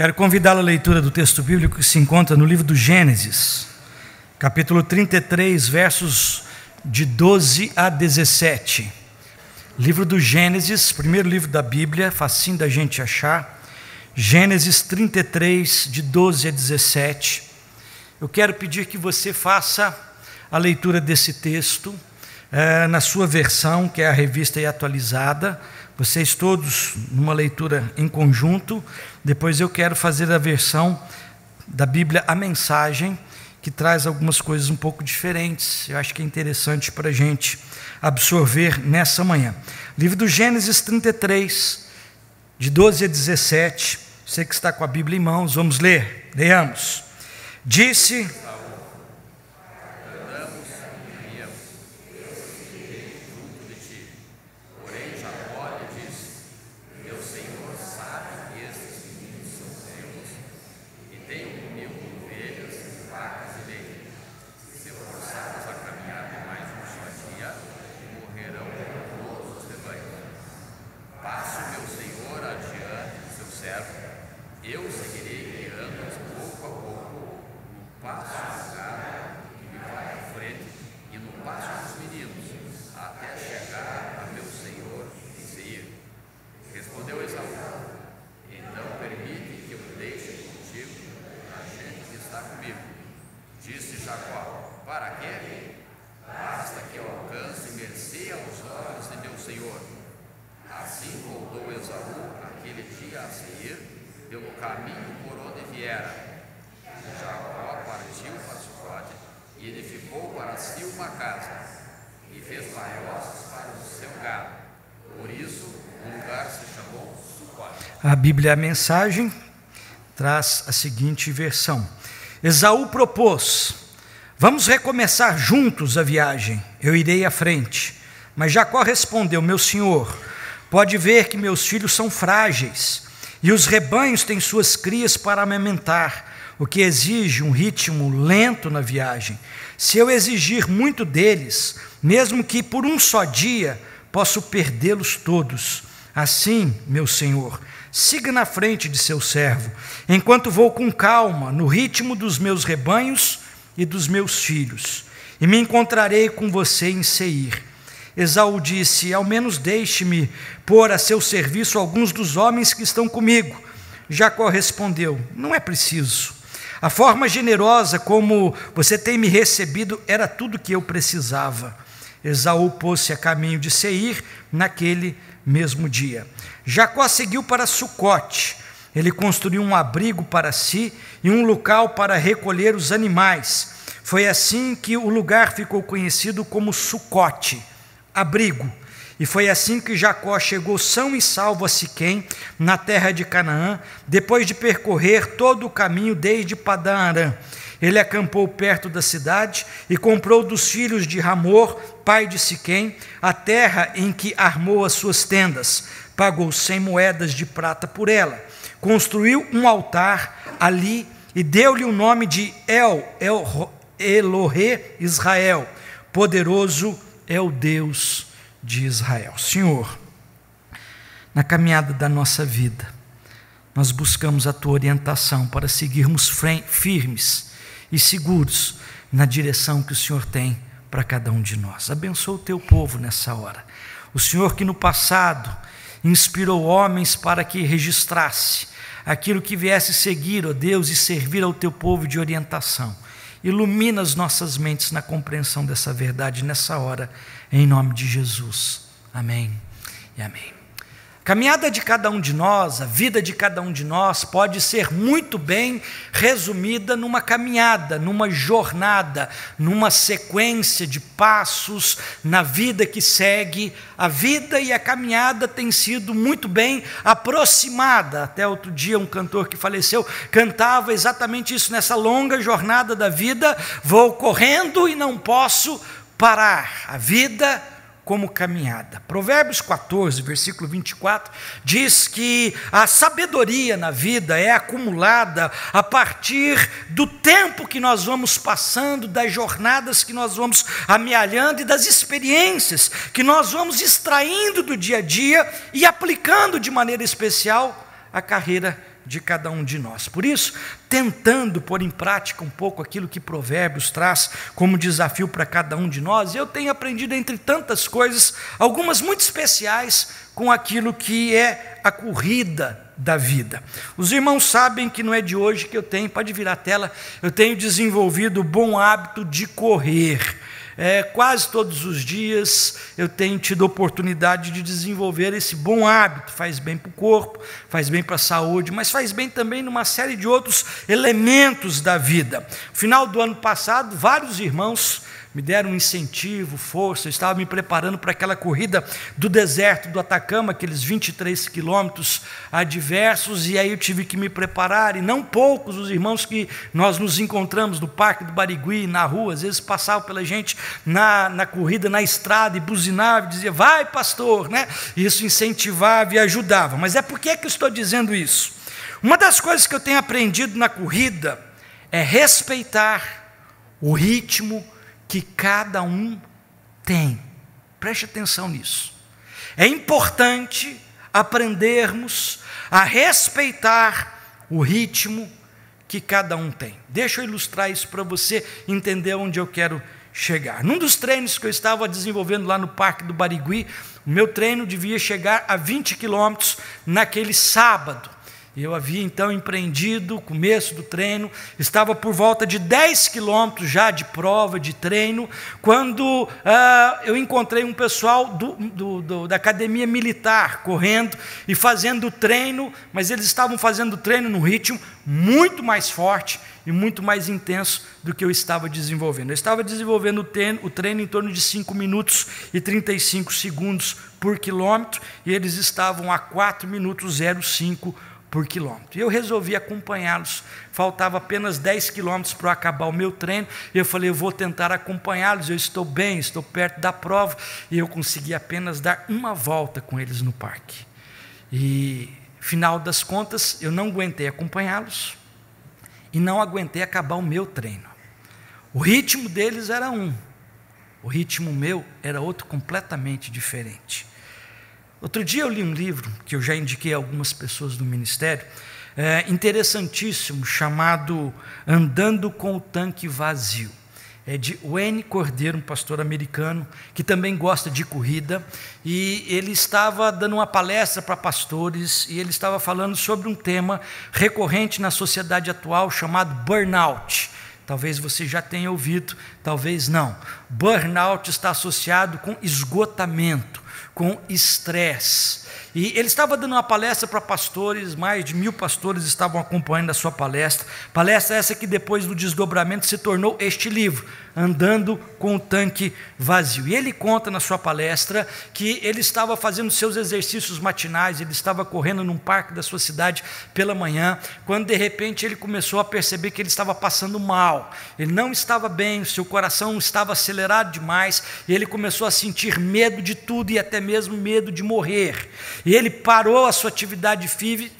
Quero convidá-lo à leitura do texto bíblico que se encontra no livro do Gênesis, capítulo 33, versos de 12 a 17. Livro do Gênesis, primeiro livro da Bíblia, facinho da gente achar. Gênesis 33, de 12 a 17. Eu quero pedir que você faça a leitura desse texto é, na sua versão, que é a revista e atualizada vocês todos numa leitura em conjunto. Depois eu quero fazer a versão da Bíblia, a mensagem, que traz algumas coisas um pouco diferentes. Eu acho que é interessante para a gente absorver nessa manhã. Livro do Gênesis 33, de 12 a 17. Você que está com a Bíblia em mãos, vamos ler. Leamos. Disse A Bíblia, a mensagem, traz a seguinte versão: Esaú propôs: Vamos recomeçar juntos a viagem, eu irei à frente. Mas Jacó respondeu: Meu senhor, pode ver que meus filhos são frágeis e os rebanhos têm suas crias para amamentar, o que exige um ritmo lento na viagem. Se eu exigir muito deles, mesmo que por um só dia, posso perdê-los todos. Assim, meu senhor, siga na frente de seu servo, enquanto vou com calma no ritmo dos meus rebanhos e dos meus filhos, e me encontrarei com você em Seir. Esaú disse: Ao menos deixe-me pôr a seu serviço alguns dos homens que estão comigo. Jacó respondeu: Não é preciso. A forma generosa como você tem me recebido era tudo que eu precisava. Esaú pôs-se a caminho de Seir naquele mesmo dia. Jacó seguiu para Sucote. Ele construiu um abrigo para si e um local para recolher os animais. Foi assim que o lugar ficou conhecido como Sucote, abrigo. E foi assim que Jacó chegou são e salvo a Siquém, na terra de Canaã, depois de percorrer todo o caminho desde Padã Arã. Ele acampou perto da cidade e comprou dos filhos de Ramor, pai de Siquém, a terra em que armou as suas tendas. Pagou cem moedas de prata por ela, construiu um altar ali e deu-lhe o nome de El, El Elohe Israel, poderoso é o Deus de Israel. Senhor, na caminhada da nossa vida, nós buscamos a tua orientação para seguirmos firmes e seguros na direção que o Senhor tem para cada um de nós. Abençoa o teu povo nessa hora. O Senhor que no passado inspirou homens para que registrasse aquilo que viesse seguir, ó Deus, e servir ao teu povo de orientação. Ilumina as nossas mentes na compreensão dessa verdade nessa hora, em nome de Jesus. Amém e amém. Caminhada de cada um de nós, a vida de cada um de nós pode ser muito bem resumida numa caminhada, numa jornada, numa sequência de passos na vida que segue. A vida e a caminhada têm sido muito bem aproximada. Até outro dia um cantor que faleceu cantava exatamente isso nessa longa jornada da vida, vou correndo e não posso parar. A vida como caminhada. Provérbios 14, versículo 24, diz que a sabedoria na vida é acumulada a partir do tempo que nós vamos passando, das jornadas que nós vamos amealhando e das experiências que nós vamos extraindo do dia a dia e aplicando de maneira especial a carreira de cada um de nós. Por isso, tentando pôr em prática um pouco aquilo que Provérbios traz como desafio para cada um de nós, eu tenho aprendido, entre tantas coisas, algumas muito especiais com aquilo que é a corrida da vida. Os irmãos sabem que não é de hoje que eu tenho, pode virar a tela, eu tenho desenvolvido o bom hábito de correr. É, quase todos os dias eu tenho tido oportunidade de desenvolver esse bom hábito. Faz bem para o corpo, faz bem para a saúde, mas faz bem também numa série de outros elementos da vida. No final do ano passado, vários irmãos me deram incentivo, força. Eu estava me preparando para aquela corrida do deserto do Atacama, aqueles 23 quilômetros adversos, e aí eu tive que me preparar. E não poucos os irmãos que nós nos encontramos no Parque do Barigui, na rua, às vezes passavam pela gente na, na corrida, na estrada, e buzinavam, e diziam, vai pastor, né? Isso incentivava e ajudava. Mas é por que, que eu estou dizendo isso? Uma das coisas que eu tenho aprendido na corrida é respeitar o ritmo que cada um tem. Preste atenção nisso. É importante aprendermos a respeitar o ritmo que cada um tem. Deixa eu ilustrar isso para você entender onde eu quero chegar. Num dos treinos que eu estava desenvolvendo lá no Parque do Barigui, o meu treino devia chegar a 20 quilômetros naquele sábado. Eu havia então empreendido o começo do treino, estava por volta de 10 quilômetros já de prova, de treino, quando uh, eu encontrei um pessoal do, do, do, da academia militar correndo e fazendo treino, mas eles estavam fazendo treino num ritmo muito mais forte e muito mais intenso do que eu estava desenvolvendo. Eu estava desenvolvendo o treino, o treino em torno de 5 minutos e 35 segundos por quilômetro, e eles estavam a 4 minutos 05 por quilômetro. Eu resolvi acompanhá-los. Faltava apenas 10 quilômetros para acabar o meu treino. E eu falei, eu vou tentar acompanhá-los. Eu estou bem, estou perto da prova. E eu consegui apenas dar uma volta com eles no parque. E, final das contas, eu não aguentei acompanhá-los. E não aguentei acabar o meu treino. O ritmo deles era um. O ritmo meu era outro completamente diferente. Outro dia eu li um livro que eu já indiquei a algumas pessoas do ministério, é, interessantíssimo, chamado Andando com o Tanque Vazio. É de Wayne Cordeiro, um pastor americano, que também gosta de corrida, e ele estava dando uma palestra para pastores, e ele estava falando sobre um tema recorrente na sociedade atual chamado burnout. Talvez você já tenha ouvido, talvez não. Burnout está associado com esgotamento com estresse. E ele estava dando uma palestra para pastores, mais de mil pastores estavam acompanhando a sua palestra. Palestra essa que depois do desdobramento se tornou este livro, andando com o tanque vazio. E ele conta na sua palestra que ele estava fazendo seus exercícios matinais, ele estava correndo num parque da sua cidade pela manhã, quando de repente ele começou a perceber que ele estava passando mal, ele não estava bem, seu coração estava acelerado demais, e ele começou a sentir medo de tudo e até mesmo medo de morrer. E ele parou a sua atividade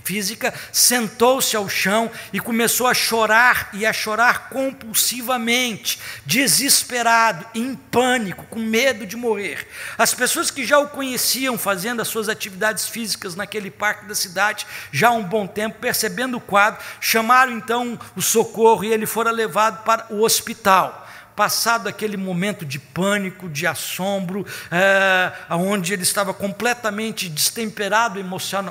física, sentou-se ao chão e começou a chorar e a chorar compulsivamente, de desesperado, em pânico, com medo de morrer. As pessoas que já o conheciam fazendo as suas atividades físicas naquele parque da cidade, já há um bom tempo, percebendo o quadro, chamaram então o socorro e ele fora levado para o hospital passado aquele momento de pânico, de assombro, é, onde ele estava completamente destemperado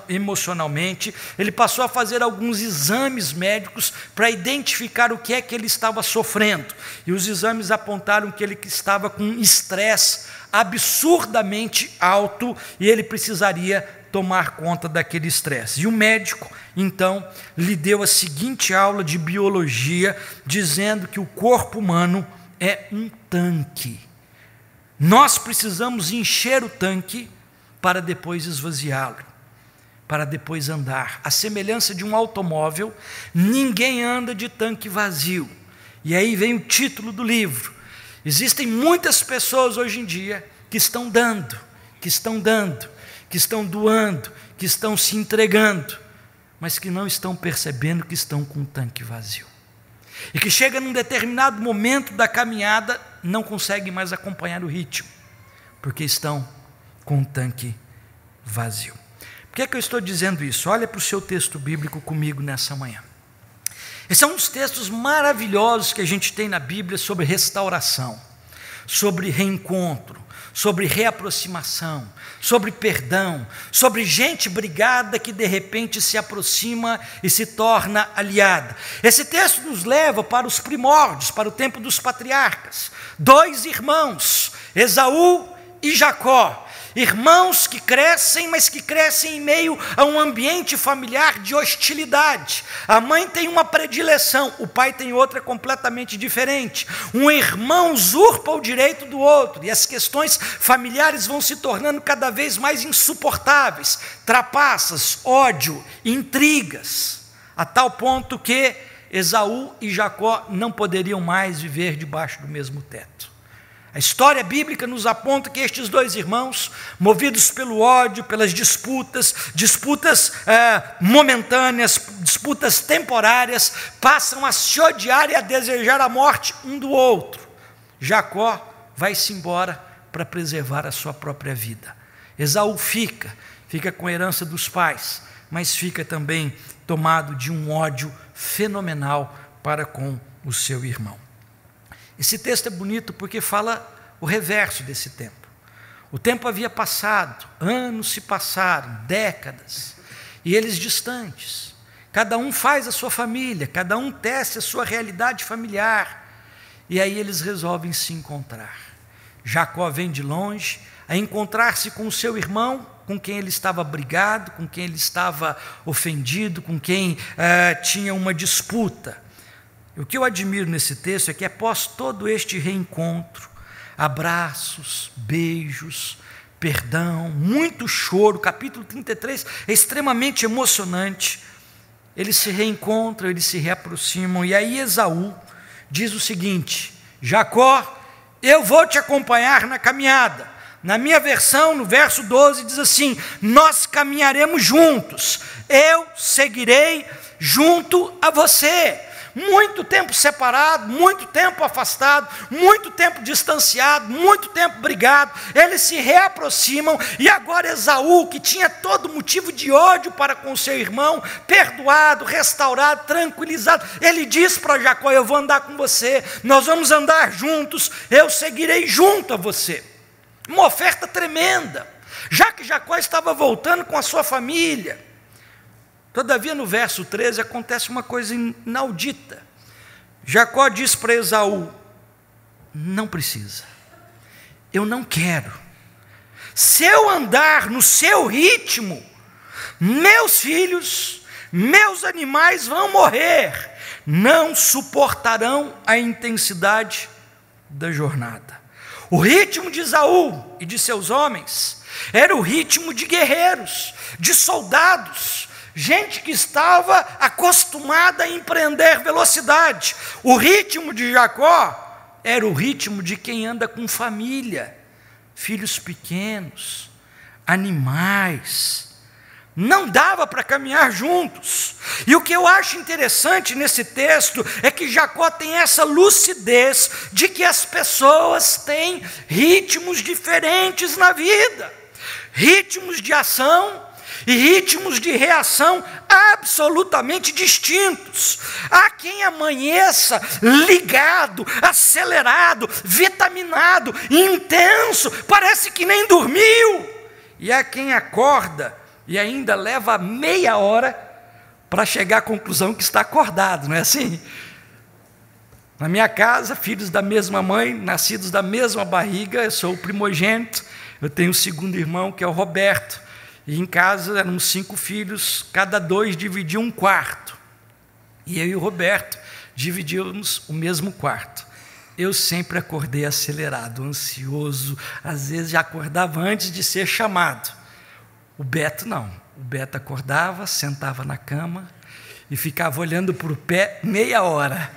emocionalmente, ele passou a fazer alguns exames médicos para identificar o que é que ele estava sofrendo. E os exames apontaram que ele estava com estresse absurdamente alto e ele precisaria tomar conta daquele estresse. E o médico, então, lhe deu a seguinte aula de biologia, dizendo que o corpo humano é um tanque. Nós precisamos encher o tanque para depois esvaziá-lo, para depois andar. A semelhança de um automóvel, ninguém anda de tanque vazio. E aí vem o título do livro. Existem muitas pessoas hoje em dia que estão dando, que estão dando, que estão doando, que estão se entregando, mas que não estão percebendo que estão com o tanque vazio e que chega num determinado momento da caminhada, não conseguem mais acompanhar o ritmo, porque estão com o tanque vazio. Por que, é que eu estou dizendo isso? Olha para o seu texto bíblico comigo nessa manhã. Esse é um dos textos maravilhosos que a gente tem na Bíblia sobre restauração, sobre reencontro, sobre reaproximação, sobre perdão, sobre gente brigada que de repente se aproxima e se torna aliada. Esse texto nos leva para os primórdios, para o tempo dos patriarcas. Dois irmãos, Esaú e Jacó, Irmãos que crescem, mas que crescem em meio a um ambiente familiar de hostilidade. A mãe tem uma predileção, o pai tem outra completamente diferente. Um irmão usurpa o direito do outro, e as questões familiares vão se tornando cada vez mais insuportáveis trapaças, ódio, intrigas, a tal ponto que Esaú e Jacó não poderiam mais viver debaixo do mesmo teto. A história bíblica nos aponta que estes dois irmãos, movidos pelo ódio, pelas disputas, disputas é, momentâneas, disputas temporárias, passam a se odiar e a desejar a morte um do outro. Jacó vai-se embora para preservar a sua própria vida. Esaú fica, fica com a herança dos pais, mas fica também tomado de um ódio fenomenal para com o seu irmão. Esse texto é bonito porque fala o reverso desse tempo. O tempo havia passado, anos se passaram, décadas, e eles distantes. Cada um faz a sua família, cada um tece a sua realidade familiar, e aí eles resolvem se encontrar. Jacó vem de longe a encontrar-se com o seu irmão, com quem ele estava brigado, com quem ele estava ofendido, com quem uh, tinha uma disputa. O que eu admiro nesse texto é que após todo este reencontro, abraços, beijos, perdão, muito choro, capítulo 33 é extremamente emocionante. Eles se reencontram, eles se reaproximam, e aí Esaú diz o seguinte: Jacó, eu vou te acompanhar na caminhada. Na minha versão, no verso 12, diz assim: Nós caminharemos juntos, eu seguirei junto a você muito tempo separado, muito tempo afastado, muito tempo distanciado, muito tempo brigado, eles se reaproximam e agora Esaú, que tinha todo motivo de ódio para com seu irmão, perdoado, restaurado, tranquilizado, ele diz para Jacó: Eu vou andar com você, nós vamos andar juntos, eu seguirei junto a você. Uma oferta tremenda, já que Jacó estava voltando com a sua família Todavia, no verso 13, acontece uma coisa inaudita. Jacó diz para Esaú: Não precisa, eu não quero. Se eu andar no seu ritmo, meus filhos, meus animais vão morrer, não suportarão a intensidade da jornada. O ritmo de Esaú e de seus homens era o ritmo de guerreiros, de soldados, gente que estava acostumada a empreender velocidade. O ritmo de Jacó era o ritmo de quem anda com família, filhos pequenos, animais. Não dava para caminhar juntos. E o que eu acho interessante nesse texto é que Jacó tem essa lucidez de que as pessoas têm ritmos diferentes na vida, ritmos de ação e ritmos de reação absolutamente distintos. Há quem amanheça ligado, acelerado, vitaminado, intenso, parece que nem dormiu. E há quem acorda e ainda leva meia hora para chegar à conclusão que está acordado, não é assim? Na minha casa, filhos da mesma mãe, nascidos da mesma barriga, eu sou o primogênito, eu tenho o segundo irmão que é o Roberto. E em casa éramos cinco filhos, cada dois dividiam um quarto. E eu e o Roberto dividíamos o mesmo quarto. Eu sempre acordei acelerado, ansioso, às vezes já acordava antes de ser chamado. O Beto não. O Beto acordava, sentava na cama e ficava olhando para o pé meia hora.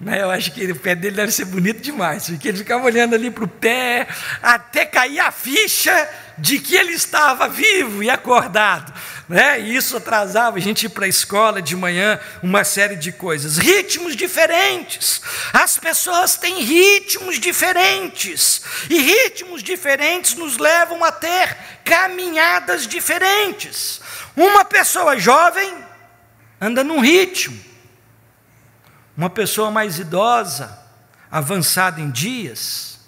Né? Eu acho que o pé dele deve ser bonito demais, porque ele ficava olhando ali para o pé, até cair a ficha de que ele estava vivo e acordado. né? E isso atrasava a gente ir para a escola de manhã, uma série de coisas. Ritmos diferentes. As pessoas têm ritmos diferentes. E ritmos diferentes nos levam a ter caminhadas diferentes. Uma pessoa jovem anda num ritmo. Uma pessoa mais idosa, avançada em dias,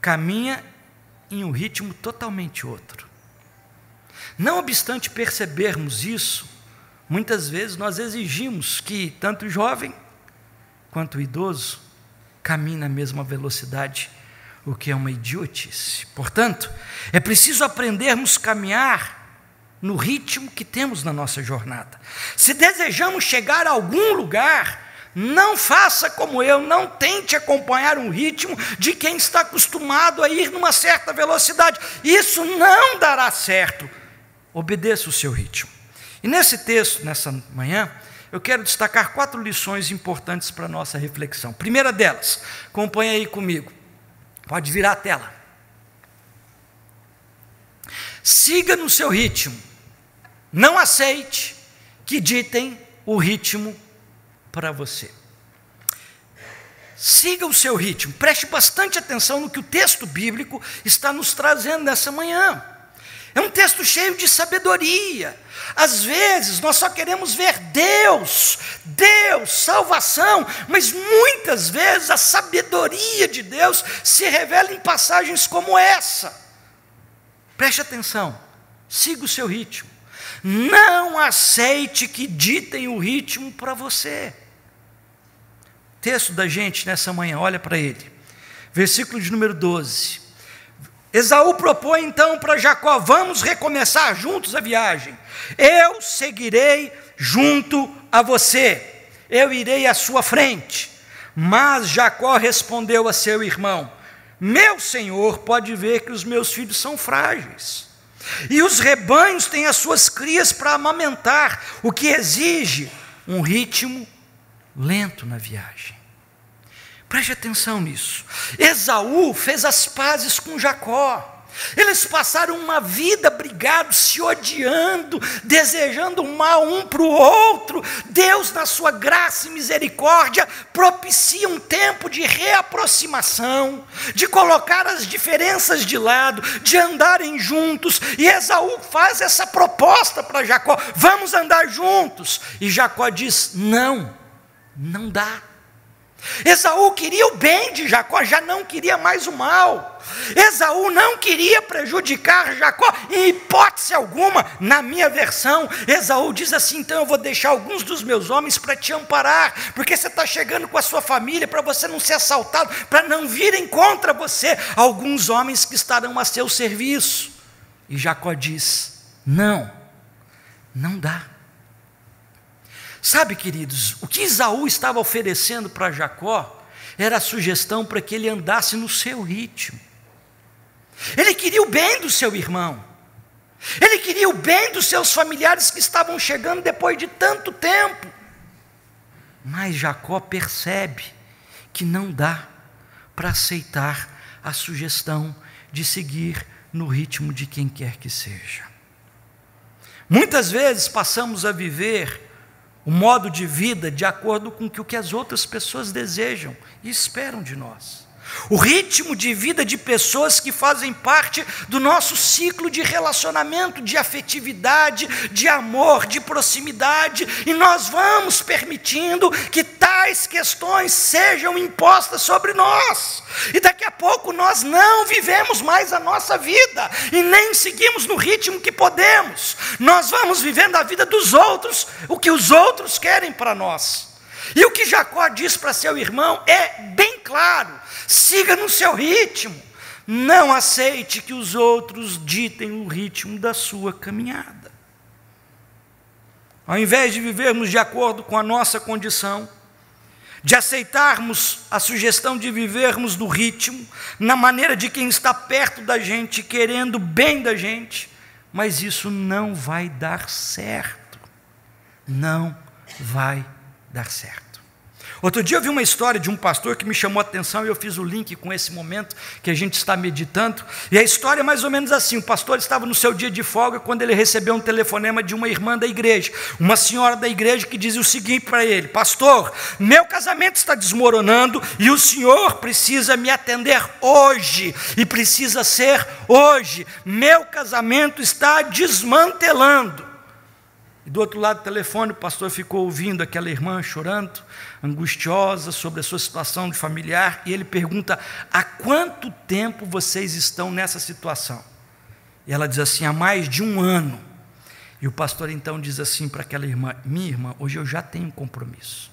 caminha em um ritmo totalmente outro. Não obstante percebermos isso, muitas vezes nós exigimos que tanto o jovem quanto o idoso caminhem na mesma velocidade, o que é uma idiotice. Portanto, é preciso aprendermos a caminhar no ritmo que temos na nossa jornada. Se desejamos chegar a algum lugar, não faça como eu, não tente acompanhar um ritmo de quem está acostumado a ir numa certa velocidade. Isso não dará certo. Obedeça o seu ritmo. E nesse texto, nessa manhã, eu quero destacar quatro lições importantes para a nossa reflexão. Primeira delas, acompanhe aí comigo. Pode virar a tela. Siga no seu ritmo. Não aceite que ditem o ritmo para você. Siga o seu ritmo, preste bastante atenção no que o texto bíblico está nos trazendo nessa manhã. É um texto cheio de sabedoria. Às vezes nós só queremos ver Deus, Deus, salvação, mas muitas vezes a sabedoria de Deus se revela em passagens como essa. Preste atenção, siga o seu ritmo. Não aceite que ditem o ritmo para você texto da gente nessa manhã, olha para ele. Versículo de número 12. Esaú propõe então para Jacó: vamos recomeçar juntos a viagem. Eu seguirei junto a você, eu irei à sua frente. Mas Jacó respondeu a seu irmão: Meu senhor pode ver que os meus filhos são frágeis, e os rebanhos têm as suas crias para amamentar, o que exige um ritmo lento na viagem. Preste atenção nisso. Esaú fez as pazes com Jacó. Eles passaram uma vida brigados, se odiando, desejando mal um para o outro. Deus, na sua graça e misericórdia, propicia um tempo de reaproximação, de colocar as diferenças de lado, de andarem juntos. E Esaú faz essa proposta para Jacó: vamos andar juntos. E Jacó diz: não não dá. Esaú queria o bem de Jacó, já não queria mais o mal. Esaú não queria prejudicar Jacó, em hipótese alguma, na minha versão. Esaú diz assim: então eu vou deixar alguns dos meus homens para te amparar, porque você está chegando com a sua família, para você não ser assaltado, para não virem contra você alguns homens que estarão a seu serviço. E Jacó diz: não, não dá. Sabe, queridos, o que Isaú estava oferecendo para Jacó era a sugestão para que ele andasse no seu ritmo. Ele queria o bem do seu irmão. Ele queria o bem dos seus familiares que estavam chegando depois de tanto tempo. Mas Jacó percebe que não dá para aceitar a sugestão de seguir no ritmo de quem quer que seja. Muitas vezes passamos a viver o modo de vida de acordo com o que as outras pessoas desejam e esperam de nós. O ritmo de vida de pessoas que fazem parte do nosso ciclo de relacionamento, de afetividade, de amor, de proximidade, e nós vamos permitindo que tais questões sejam impostas sobre nós. E daqui a pouco nós não vivemos mais a nossa vida e nem seguimos no ritmo que podemos. Nós vamos vivendo a vida dos outros, o que os outros querem para nós. E o que Jacó diz para seu irmão é bem claro: siga no seu ritmo, não aceite que os outros ditem o ritmo da sua caminhada. Ao invés de vivermos de acordo com a nossa condição, de aceitarmos a sugestão de vivermos do ritmo, na maneira de quem está perto da gente, querendo bem da gente, mas isso não vai dar certo. Não vai dar certo. Outro dia eu vi uma história de um pastor que me chamou a atenção e eu fiz o link com esse momento que a gente está meditando. E a história é mais ou menos assim: o pastor estava no seu dia de folga quando ele recebeu um telefonema de uma irmã da igreja, uma senhora da igreja que dizia o seguinte para ele: Pastor, meu casamento está desmoronando e o senhor precisa me atender hoje, e precisa ser hoje. Meu casamento está desmantelando. Do outro lado do telefone, o pastor ficou ouvindo aquela irmã chorando, angustiosa sobre a sua situação de familiar, e ele pergunta: há quanto tempo vocês estão nessa situação? E ela diz assim: há mais de um ano. E o pastor então diz assim para aquela irmã: minha irmã, hoje eu já tenho um compromisso.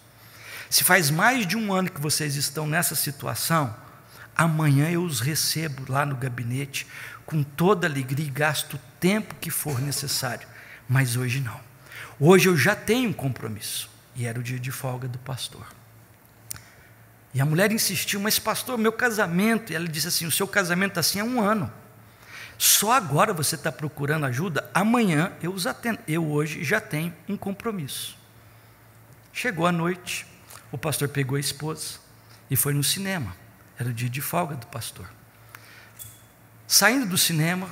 Se faz mais de um ano que vocês estão nessa situação, amanhã eu os recebo lá no gabinete com toda alegria e gasto o tempo que for necessário, mas hoje não. Hoje eu já tenho um compromisso. E era o dia de folga do pastor. E a mulher insistiu, mas pastor, meu casamento. E ela disse assim: o seu casamento assim é um ano. Só agora você está procurando ajuda? Amanhã eu os atendo. Eu hoje já tenho um compromisso. Chegou a noite, o pastor pegou a esposa e foi no cinema. Era o dia de folga do pastor. Saindo do cinema,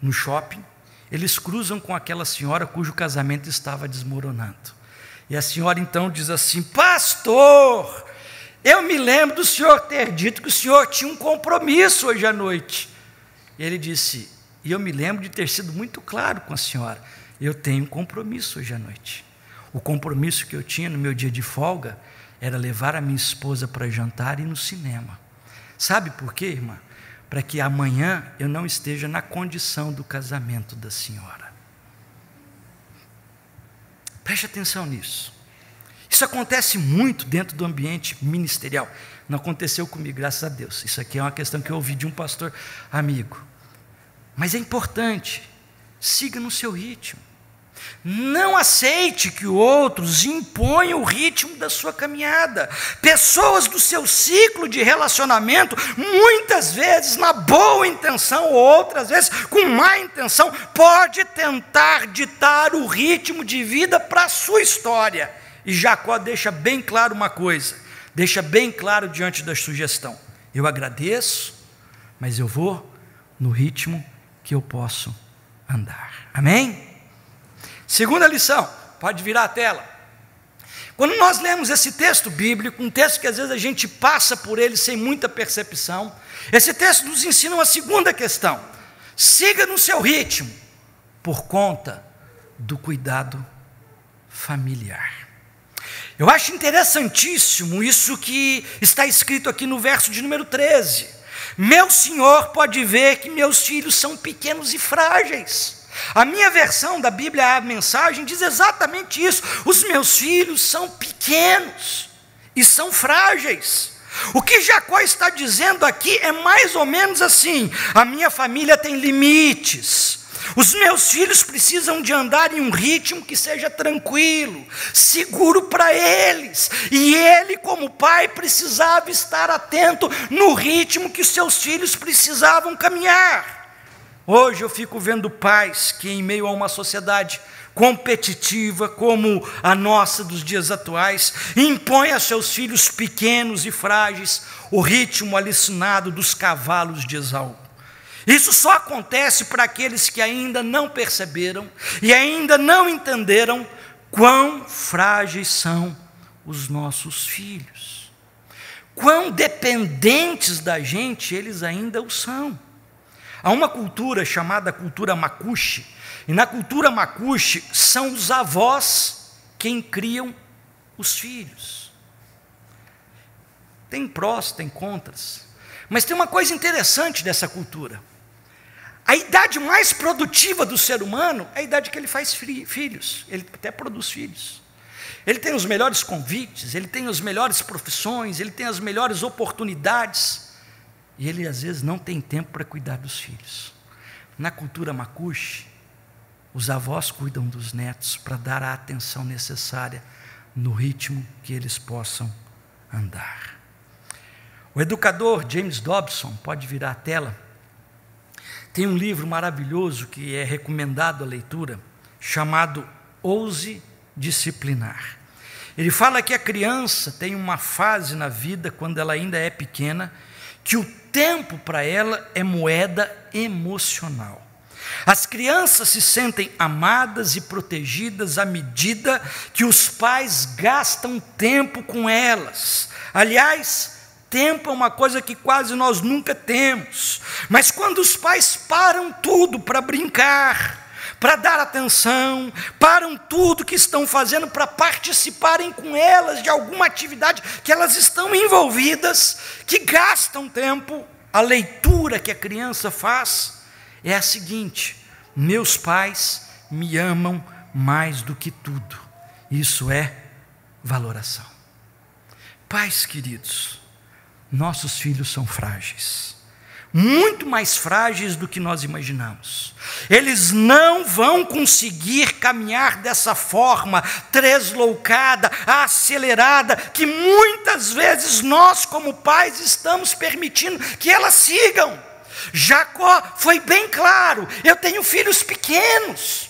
no shopping, eles cruzam com aquela senhora cujo casamento estava desmoronando. E a senhora então diz assim: Pastor, eu me lembro do senhor ter dito que o senhor tinha um compromisso hoje à noite. E ele disse: E eu me lembro de ter sido muito claro com a senhora: Eu tenho um compromisso hoje à noite. O compromisso que eu tinha no meu dia de folga era levar a minha esposa para jantar e ir no cinema. Sabe por quê, irmã? Para que amanhã eu não esteja na condição do casamento da senhora. Preste atenção nisso. Isso acontece muito dentro do ambiente ministerial. Não aconteceu comigo, graças a Deus. Isso aqui é uma questão que eu ouvi de um pastor amigo. Mas é importante. Siga no seu ritmo. Não aceite que outros imponham o ritmo da sua caminhada. Pessoas do seu ciclo de relacionamento, muitas vezes na boa intenção, ou outras vezes com má intenção, pode tentar ditar o ritmo de vida para a sua história. E Jacó deixa bem claro uma coisa, deixa bem claro diante da sugestão: eu agradeço, mas eu vou no ritmo que eu posso andar. Amém? Segunda lição, pode virar a tela. Quando nós lemos esse texto bíblico, um texto que às vezes a gente passa por ele sem muita percepção, esse texto nos ensina uma segunda questão: siga no seu ritmo, por conta do cuidado familiar. Eu acho interessantíssimo isso que está escrito aqui no verso de número 13. Meu senhor pode ver que meus filhos são pequenos e frágeis. A minha versão da Bíblia, a mensagem, diz exatamente isso. Os meus filhos são pequenos e são frágeis. O que Jacó está dizendo aqui é mais ou menos assim: a minha família tem limites. Os meus filhos precisam de andar em um ritmo que seja tranquilo, seguro para eles. E ele, como pai, precisava estar atento no ritmo que os seus filhos precisavam caminhar. Hoje eu fico vendo pais que, em meio a uma sociedade competitiva como a nossa dos dias atuais, impõem a seus filhos pequenos e frágeis o ritmo alucinado dos cavalos de Esaú. Isso só acontece para aqueles que ainda não perceberam e ainda não entenderam quão frágeis são os nossos filhos, quão dependentes da gente eles ainda o são. Há uma cultura chamada cultura macuxe, e na cultura macuxe são os avós quem criam os filhos. Tem prós, tem contras, mas tem uma coisa interessante dessa cultura. A idade mais produtiva do ser humano é a idade que ele faz filhos, ele até produz filhos. Ele tem os melhores convites, ele tem as melhores profissões, ele tem as melhores oportunidades. E ele às vezes não tem tempo para cuidar dos filhos. Na cultura macuxe, os avós cuidam dos netos para dar a atenção necessária no ritmo que eles possam andar. O educador James Dobson, pode virar a tela, tem um livro maravilhoso que é recomendado à leitura, chamado Ouse Disciplinar. Ele fala que a criança tem uma fase na vida, quando ela ainda é pequena, que o tempo para ela é moeda emocional. As crianças se sentem amadas e protegidas à medida que os pais gastam tempo com elas. Aliás, tempo é uma coisa que quase nós nunca temos, mas quando os pais param tudo para brincar, para dar atenção, param tudo que estão fazendo para participarem com elas de alguma atividade que elas estão envolvidas, que gastam tempo, a leitura que a criança faz é a seguinte: meus pais me amam mais do que tudo. Isso é valoração. Pais queridos, nossos filhos são frágeis, muito mais frágeis do que nós imaginamos. Eles não vão conseguir caminhar dessa forma tresloucada, acelerada, que muitas vezes nós, como pais, estamos permitindo que elas sigam. Jacó foi bem claro: eu tenho filhos pequenos.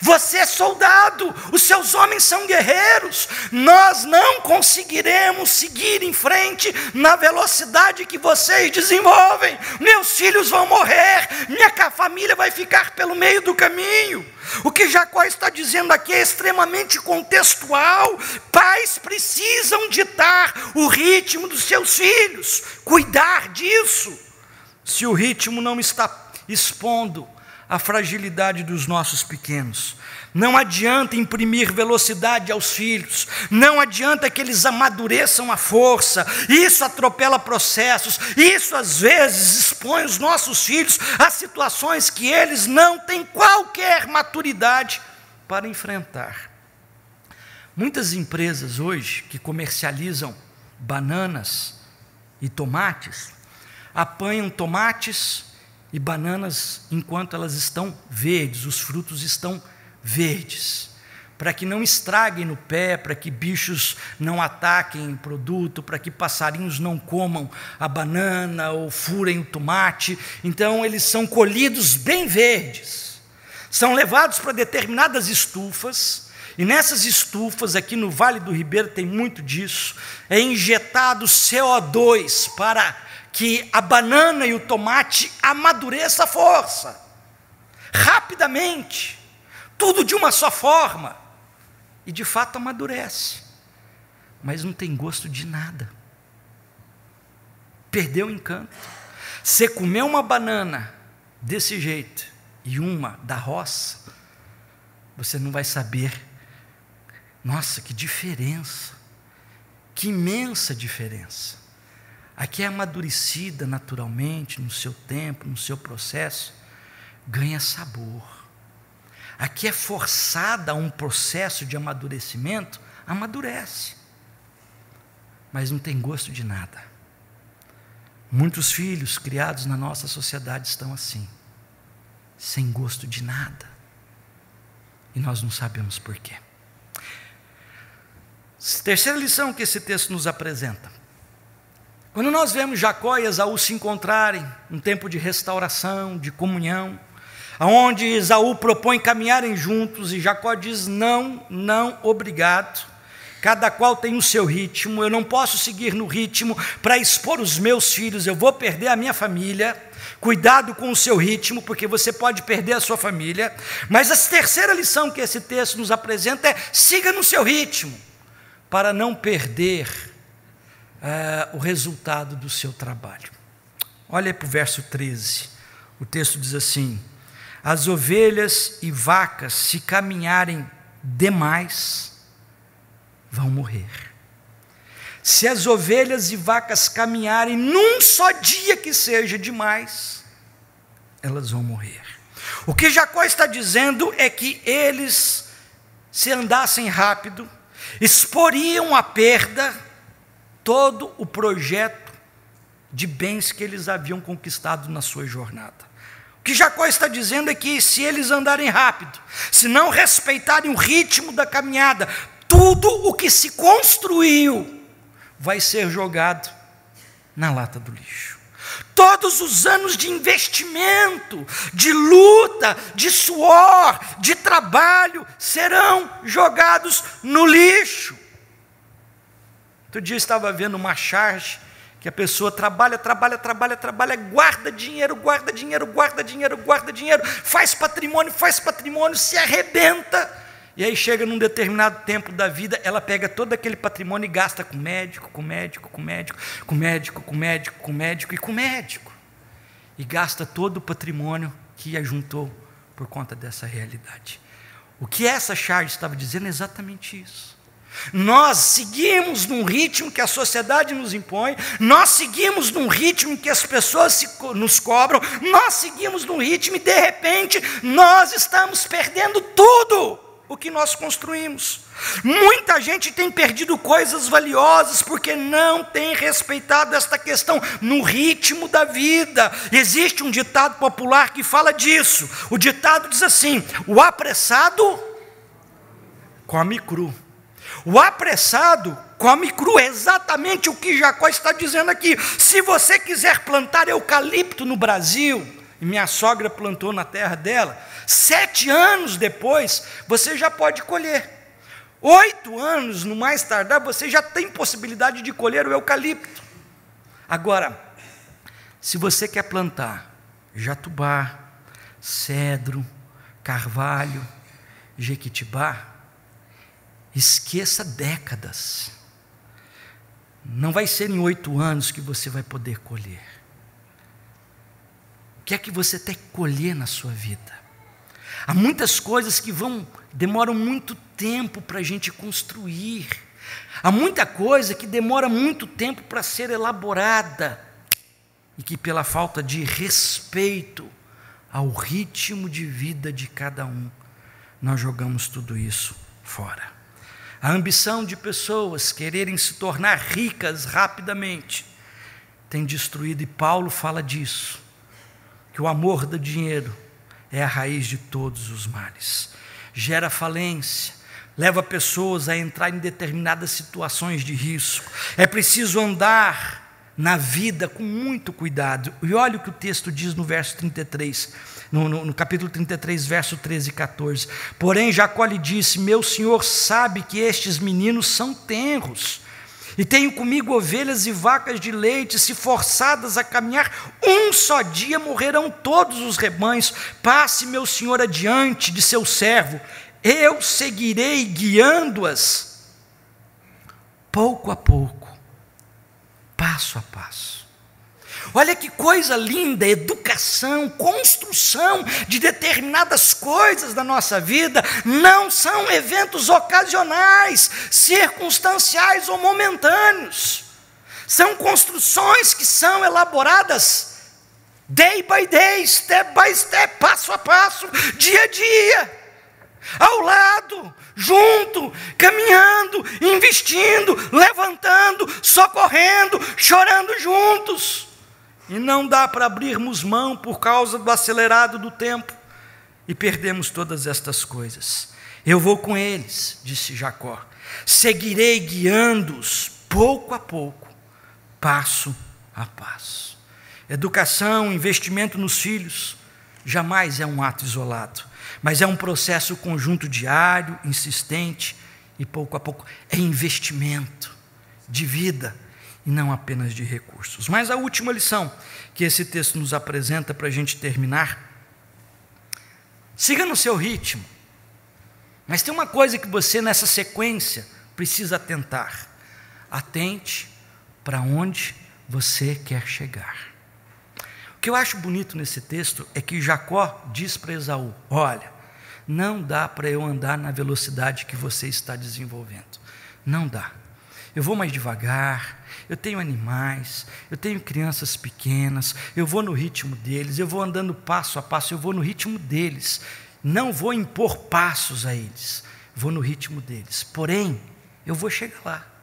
Você é soldado, os seus homens são guerreiros. Nós não conseguiremos seguir em frente na velocidade que vocês desenvolvem. Meus filhos vão morrer, minha família vai ficar pelo meio do caminho. O que Jacó está dizendo aqui é extremamente contextual. Pais precisam ditar o ritmo dos seus filhos, cuidar disso se o ritmo não está expondo a fragilidade dos nossos pequenos. Não adianta imprimir velocidade aos filhos, não adianta que eles amadureçam a força, isso atropela processos, isso às vezes expõe os nossos filhos a situações que eles não têm qualquer maturidade para enfrentar. Muitas empresas hoje que comercializam bananas e tomates apanham tomates e bananas enquanto elas estão verdes, os frutos estão verdes, para que não estraguem no pé, para que bichos não ataquem o produto, para que passarinhos não comam a banana ou furem o tomate. Então, eles são colhidos bem verdes, são levados para determinadas estufas. E nessas estufas, aqui no Vale do Ribeiro tem muito disso, é injetado CO2 para que a banana e o tomate amadureça a força, rapidamente, tudo de uma só forma, e de fato amadurece, mas não tem gosto de nada, perdeu o encanto. Você comer uma banana desse jeito e uma da roça, você não vai saber, nossa, que diferença, que imensa diferença. Aqui é amadurecida naturalmente, no seu tempo, no seu processo, ganha sabor. Aqui é forçada a um processo de amadurecimento, amadurece. Mas não tem gosto de nada. Muitos filhos criados na nossa sociedade estão assim, sem gosto de nada. E nós não sabemos porquê. Terceira lição que esse texto nos apresenta: quando nós vemos Jacó e Esaú se encontrarem, um tempo de restauração, de comunhão, aonde Esaú propõe caminharem juntos e Jacó diz: não, não, obrigado. Cada qual tem o seu ritmo, eu não posso seguir no ritmo para expor os meus filhos, eu vou perder a minha família. Cuidado com o seu ritmo, porque você pode perder a sua família. Mas a terceira lição que esse texto nos apresenta é: siga no seu ritmo, para não perder é, o resultado do seu trabalho. Olha para o verso 13. O texto diz assim: As ovelhas e vacas, se caminharem demais, vão morrer. Se as ovelhas e vacas caminharem num só dia que seja demais, elas vão morrer. O que Jacó está dizendo é que eles, se andassem rápido, exporiam a perda todo o projeto de bens que eles haviam conquistado na sua jornada. O que Jacó está dizendo é que se eles andarem rápido, se não respeitarem o ritmo da caminhada, tudo o que se construiu vai ser jogado na lata do lixo. Todos os anos de investimento, de luta, de suor, de trabalho serão jogados no lixo. Outro dia eu estava vendo uma charge que a pessoa trabalha, trabalha, trabalha, trabalha, guarda dinheiro, guarda dinheiro, guarda dinheiro, guarda dinheiro, faz patrimônio, faz patrimônio, se arrebenta. E aí chega num determinado tempo da vida, ela pega todo aquele patrimônio e gasta com médico, com médico, com médico, com médico, com médico, com médico e com médico. E gasta todo o patrimônio que ajuntou por conta dessa realidade. O que essa charge estava dizendo é exatamente isso. Nós seguimos num ritmo que a sociedade nos impõe, nós seguimos num ritmo que as pessoas se, nos cobram, nós seguimos num ritmo e de repente nós estamos perdendo tudo o que nós construímos. Muita gente tem perdido coisas valiosas porque não tem respeitado esta questão no ritmo da vida. Existe um ditado popular que fala disso. O ditado diz assim: o apressado come cru. O apressado come cru, é exatamente o que Jacó está dizendo aqui. Se você quiser plantar eucalipto no Brasil, e minha sogra plantou na terra dela, sete anos depois você já pode colher. Oito anos, no mais tardar, você já tem possibilidade de colher o eucalipto. Agora, se você quer plantar jatubá, cedro, carvalho, jequitibá, Esqueça décadas. Não vai ser em oito anos que você vai poder colher. O que é que você tem que colher na sua vida? Há muitas coisas que vão demoram muito tempo para a gente construir. Há muita coisa que demora muito tempo para ser elaborada e que pela falta de respeito ao ritmo de vida de cada um, nós jogamos tudo isso fora. A ambição de pessoas quererem se tornar ricas rapidamente tem destruído, e Paulo fala disso, que o amor do dinheiro é a raiz de todos os males. Gera falência, leva pessoas a entrar em determinadas situações de risco. É preciso andar na vida com muito cuidado. E olha o que o texto diz no verso 33 no, no, no, capítulo 33, verso 13 e 14. Porém, Jacó lhe disse: Meu senhor sabe que estes meninos são tenros, e tenho comigo ovelhas e vacas de leite, se forçadas a caminhar um só dia, morrerão todos os rebanhos. Passe, meu senhor, adiante de seu servo, eu seguirei guiando-as, pouco a pouco, passo a passo. Olha que coisa linda, educação, construção de determinadas coisas da nossa vida não são eventos ocasionais, circunstanciais ou momentâneos. São construções que são elaboradas day by day, step by step, passo a passo, dia a dia. Ao lado, junto, caminhando, investindo, levantando, socorrendo, chorando juntos. E não dá para abrirmos mão por causa do acelerado do tempo e perdemos todas estas coisas. Eu vou com eles, disse Jacó. Seguirei guiando-os pouco a pouco, passo a passo. Educação, investimento nos filhos, jamais é um ato isolado, mas é um processo conjunto diário, insistente e pouco a pouco. É investimento de vida e não apenas de recursos. Mas a última lição que esse texto nos apresenta para a gente terminar. Siga no seu ritmo. Mas tem uma coisa que você, nessa sequência, precisa atentar. Atente para onde você quer chegar. O que eu acho bonito nesse texto é que Jacó diz para Esaú: Olha, não dá para eu andar na velocidade que você está desenvolvendo. Não dá. Eu vou mais devagar, eu tenho animais, eu tenho crianças pequenas, eu vou no ritmo deles, eu vou andando passo a passo, eu vou no ritmo deles. Não vou impor passos a eles, vou no ritmo deles. Porém, eu vou chegar lá.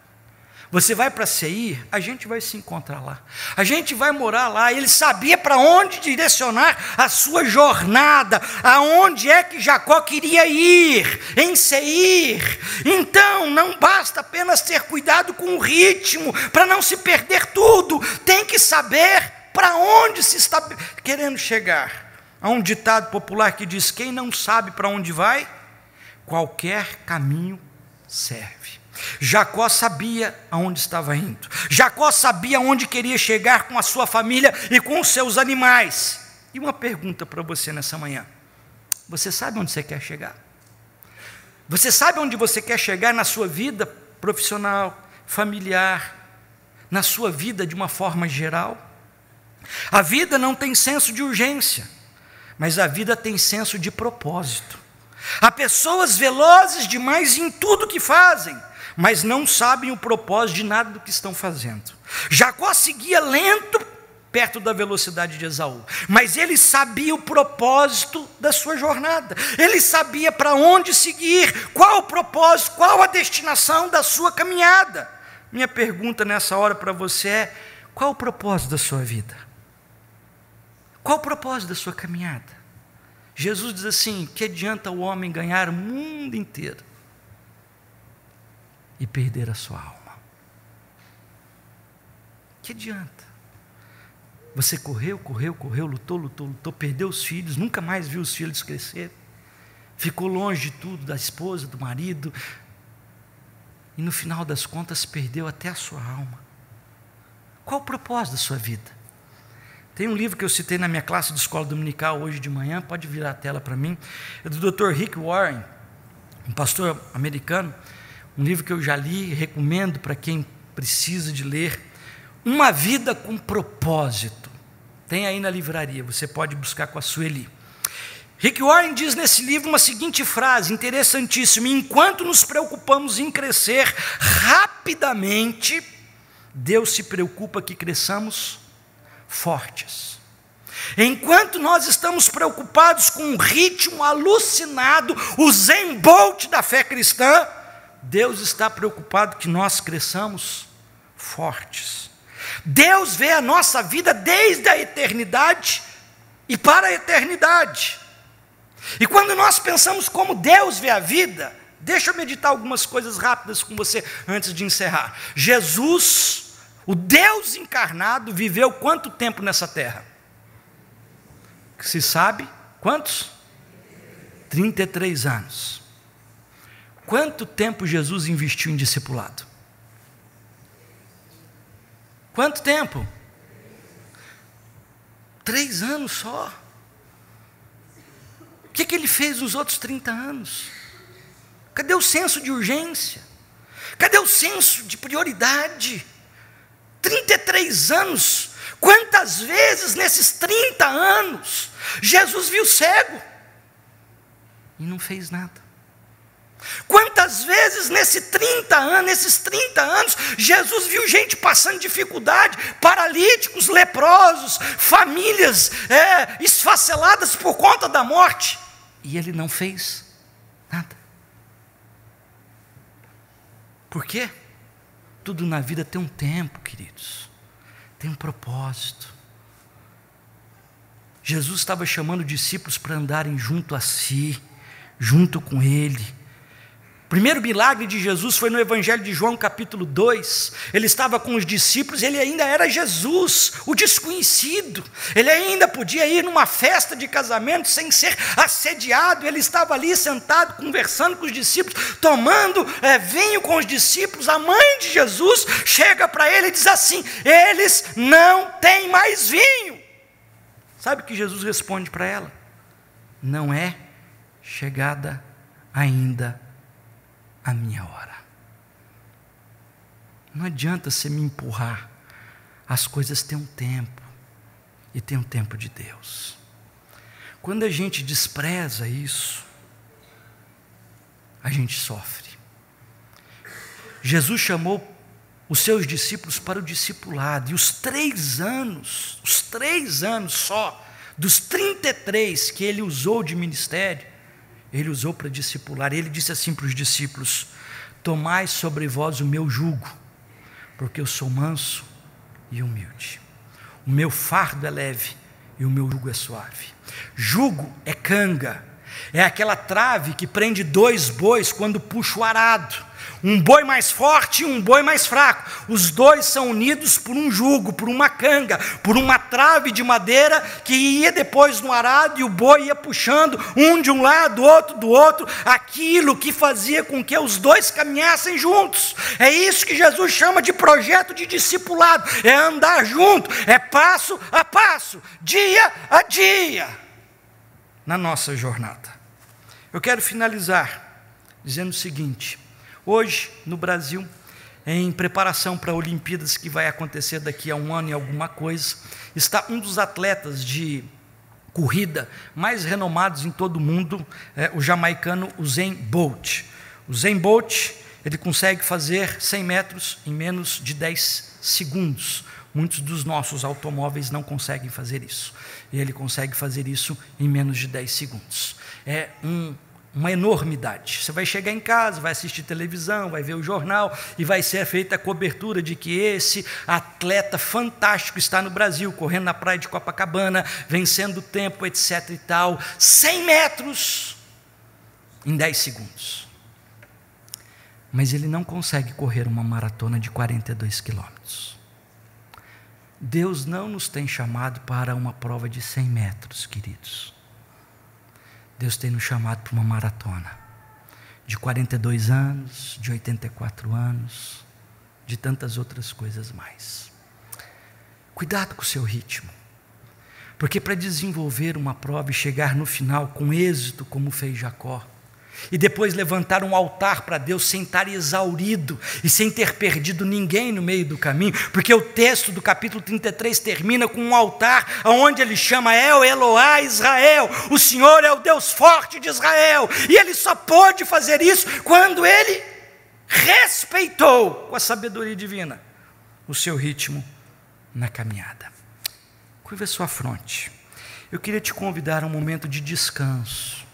Você vai para Seir, a gente vai se encontrar lá. A gente vai morar lá. Ele sabia para onde direcionar a sua jornada, aonde é que Jacó queria ir, em Seir. Então, não basta apenas ter cuidado com o ritmo, para não se perder tudo. Tem que saber para onde se está querendo chegar. Há um ditado popular que diz: quem não sabe para onde vai, qualquer caminho serve. Jacó sabia aonde estava indo. Jacó sabia onde queria chegar com a sua família e com os seus animais. E uma pergunta para você nessa manhã: Você sabe onde você quer chegar? Você sabe onde você quer chegar na sua vida profissional, familiar, na sua vida de uma forma geral? A vida não tem senso de urgência, mas a vida tem senso de propósito. Há pessoas velozes demais em tudo que fazem, mas não sabem o propósito de nada do que estão fazendo. Jacó seguia lento perto da velocidade de Esaú, mas ele sabia o propósito da sua jornada, ele sabia para onde seguir, qual o propósito, qual a destinação da sua caminhada. Minha pergunta nessa hora para você é: qual o propósito da sua vida? Qual o propósito da sua caminhada? Jesus diz assim: que adianta o homem ganhar o mundo inteiro e perder a sua alma? Que adianta? Você correu, correu, correu, lutou, lutou, lutou, perdeu os filhos, nunca mais viu os filhos crescer, ficou longe de tudo, da esposa, do marido, e no final das contas perdeu até a sua alma. Qual o propósito da sua vida? Tem um livro que eu citei na minha classe de escola dominical hoje de manhã, pode virar a tela para mim, é do Dr. Rick Warren, um pastor americano, um livro que eu já li recomendo para quem precisa de ler. Uma vida com propósito. Tem aí na livraria, você pode buscar com a Sueli. Rick Warren diz nesse livro uma seguinte frase interessantíssima: enquanto nos preocupamos em crescer rapidamente, Deus se preocupa que cresçamos fortes. Enquanto nós estamos preocupados com um ritmo alucinado, o zen bolt da fé cristã, Deus está preocupado que nós cresçamos fortes. Deus vê a nossa vida desde a eternidade e para a eternidade. E quando nós pensamos como Deus vê a vida, deixa eu meditar algumas coisas rápidas com você antes de encerrar. Jesus, o Deus encarnado, viveu quanto tempo nessa terra? Se sabe? Quantos? 33 anos. Quanto tempo Jesus investiu em discipulado? Quanto tempo? Três anos só. O que, que ele fez nos outros 30 anos? Cadê o senso de urgência? Cadê o senso de prioridade? 33 anos. Quantas vezes nesses 30 anos Jesus viu cego e não fez nada? Quantas vezes nesse 30 anos, nesses 30 anos, Jesus viu gente passando dificuldade, paralíticos, leprosos, famílias é, esfaceladas por conta da morte, e ele não fez nada. Por quê? Tudo na vida tem um tempo, queridos, tem um propósito. Jesus estava chamando discípulos para andarem junto a si, junto com Ele o primeiro milagre de Jesus foi no Evangelho de João, capítulo 2. Ele estava com os discípulos, ele ainda era Jesus, o desconhecido. Ele ainda podia ir numa festa de casamento sem ser assediado. Ele estava ali sentado, conversando com os discípulos, tomando é, vinho com os discípulos. A mãe de Jesus chega para ele e diz assim: Eles não têm mais vinho. Sabe o que Jesus responde para ela? Não é chegada ainda a minha hora. Não adianta você me empurrar. As coisas têm um tempo, e tem um tempo de Deus. Quando a gente despreza isso, a gente sofre. Jesus chamou os seus discípulos para o discipulado, e os três anos, os três anos só, dos 33 que ele usou de ministério, ele usou para discipular. Ele disse assim para os discípulos: Tomai sobre vós o meu jugo, porque eu sou manso e humilde. O meu fardo é leve e o meu jugo é suave. Jugo é canga, É aquela trave que prende dois bois quando puxa o arado. Um boi mais forte e um boi mais fraco. Os dois são unidos por um jugo, por uma canga, por uma trave de madeira que ia depois no arado e o boi ia puxando um de um lado, outro do outro, aquilo que fazia com que os dois caminhassem juntos. É isso que Jesus chama de projeto de discipulado, é andar junto, é passo a passo, dia a dia na nossa jornada. Eu quero finalizar dizendo o seguinte: Hoje, no Brasil, em preparação para Olimpíadas que vai acontecer daqui a um ano e alguma coisa, está um dos atletas de corrida mais renomados em todo o mundo, é, o jamaicano Usain Bolt. Usain Bolt, ele consegue fazer 100 metros em menos de 10 segundos. Muitos dos nossos automóveis não conseguem fazer isso. E ele consegue fazer isso em menos de 10 segundos. É um uma enormidade. Você vai chegar em casa, vai assistir televisão, vai ver o jornal e vai ser feita a cobertura de que esse atleta fantástico está no Brasil, correndo na praia de Copacabana, vencendo o tempo, etc e tal, 100 metros em 10 segundos. Mas ele não consegue correr uma maratona de 42 quilômetros. Deus não nos tem chamado para uma prova de 100 metros, queridos. Deus tem nos chamado para uma maratona de 42 anos, de 84 anos, de tantas outras coisas mais. Cuidado com o seu ritmo, porque para desenvolver uma prova e chegar no final com êxito, como fez Jacó, e depois levantar um altar para Deus sem estar exaurido e sem ter perdido ninguém no meio do caminho, porque o texto do capítulo 33 termina com um altar onde ele chama El Eloá Israel, o Senhor é o Deus forte de Israel, e ele só pôde fazer isso quando ele respeitou com a sabedoria divina o seu ritmo na caminhada. Curva a sua fronte. Eu queria te convidar a um momento de descanso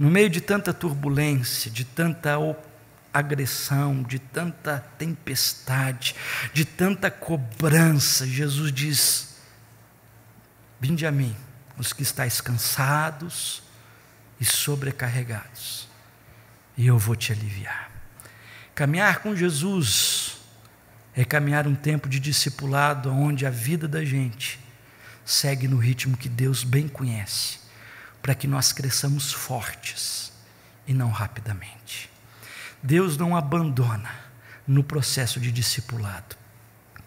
no meio de tanta turbulência, de tanta agressão, de tanta tempestade, de tanta cobrança, Jesus diz: Vinde a mim, os que estáis cansados e sobrecarregados, e eu vou te aliviar. Caminhar com Jesus é caminhar um tempo de discipulado onde a vida da gente segue no ritmo que Deus bem conhece para que nós cresçamos fortes e não rapidamente. Deus não abandona no processo de discipulado.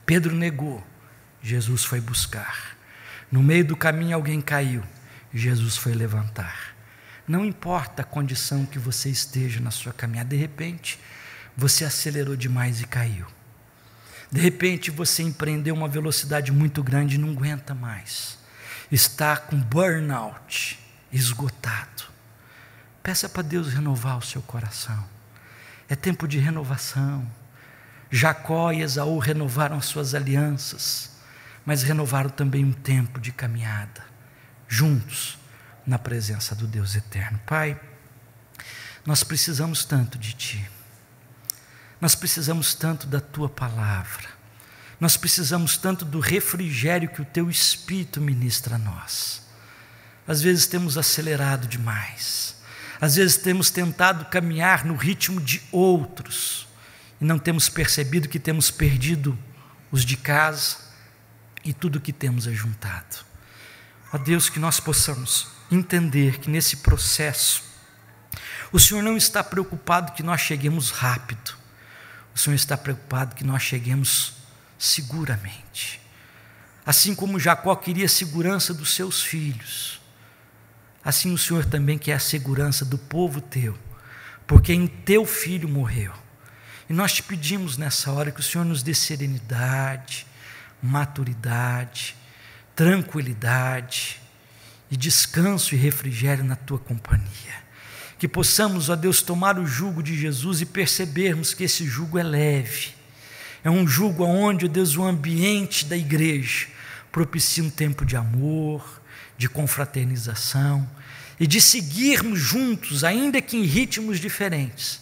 Pedro negou, Jesus foi buscar. No meio do caminho alguém caiu, Jesus foi levantar. Não importa a condição que você esteja na sua caminhada, de repente você acelerou demais e caiu. De repente você empreendeu uma velocidade muito grande e não aguenta mais. Está com burnout esgotado. Peça para Deus renovar o seu coração. É tempo de renovação. Jacó e Esaú renovaram as suas alianças, mas renovaram também um tempo de caminhada, juntos, na presença do Deus eterno. Pai, nós precisamos tanto de Ti, nós precisamos tanto da Tua palavra, nós precisamos tanto do refrigério que o Teu Espírito ministra a nós. Às vezes temos acelerado demais. Às vezes temos tentado caminhar no ritmo de outros e não temos percebido que temos perdido os de casa e tudo o que temos ajuntado. Ó Deus, que nós possamos entender que nesse processo o Senhor não está preocupado que nós cheguemos rápido. O Senhor está preocupado que nós cheguemos seguramente. Assim como Jacó queria a segurança dos seus filhos, assim o Senhor também quer a segurança do povo teu, porque em teu filho morreu. E nós te pedimos nessa hora que o Senhor nos dê serenidade, maturidade, tranquilidade e descanso e refrigério na tua companhia. Que possamos, ó Deus, tomar o jugo de Jesus e percebermos que esse jugo é leve. É um jugo onde, ó Deus, o ambiente da igreja propicia um tempo de amor, de confraternização e de seguirmos juntos, ainda que em ritmos diferentes,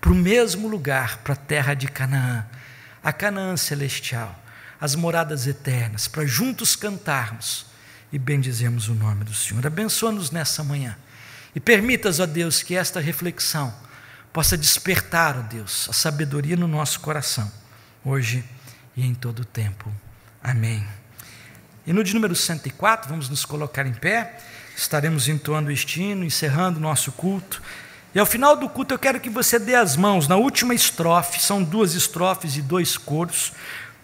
para o mesmo lugar, para a terra de Canaã, a Canaã celestial, as moradas eternas, para juntos cantarmos e bendizemos o nome do Senhor. Abençoa-nos nessa manhã E permitas, ó Deus, que esta reflexão possa despertar, ó Deus, a sabedoria no nosso coração, hoje e em todo o tempo. Amém. E no de número 104, vamos nos colocar em pé, estaremos entoando o estino, encerrando o nosso culto. E ao final do culto eu quero que você dê as mãos na última estrofe, são duas estrofes e dois coros.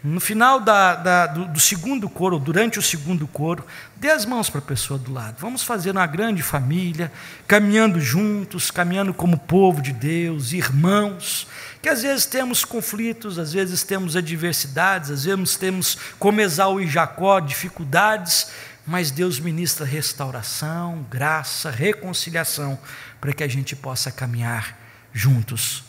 No final da, da, do, do, segundo coro, durante o segundo coro, dê as mãos para a pessoa do lado. Vamos fazer uma grande família, caminhando juntos, caminhando como povo de Deus, irmãos, que às vezes temos conflitos, às vezes temos adversidades, às vezes temos, como Esaú e Jacó, dificuldades, mas Deus ministra restauração, graça, reconciliação, para que a gente possa caminhar juntos